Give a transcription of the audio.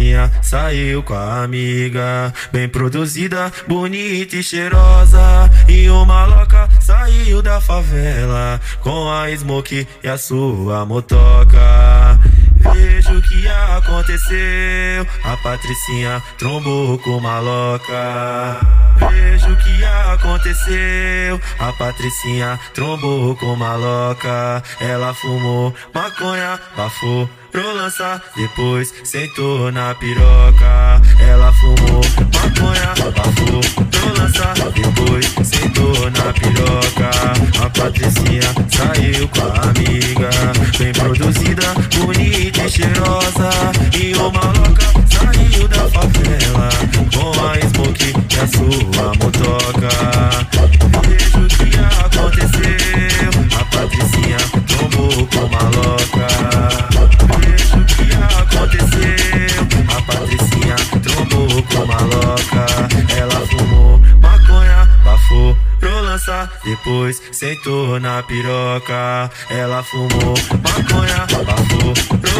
Patricinha saiu com a amiga, bem produzida, bonita e cheirosa. E o maloca saiu da favela com a smoke e a sua motoca. Aconteceu, a Patricinha trombou com maloca. Vejo o que aconteceu, a Patricinha trombou com maloca. Ela fumou maconha, bafou pro lançar, depois sentou na piroca. Ela fumou maconha, bafou pro lançar, depois sentou na piroca. A Patricinha saiu com a amiga, bem produzida, bonita e cheirosa. E o maloca saiu da favela com a smoke e a sua motoca. Vejo o que aconteceu, a Patricinha tomou com maloca. Vejo o que aconteceu, a Patricinha trombou com maloca. Ela fumou maconha, bafou pro lançar, depois sentou na piroca. Ela fumou maconha, bafou pro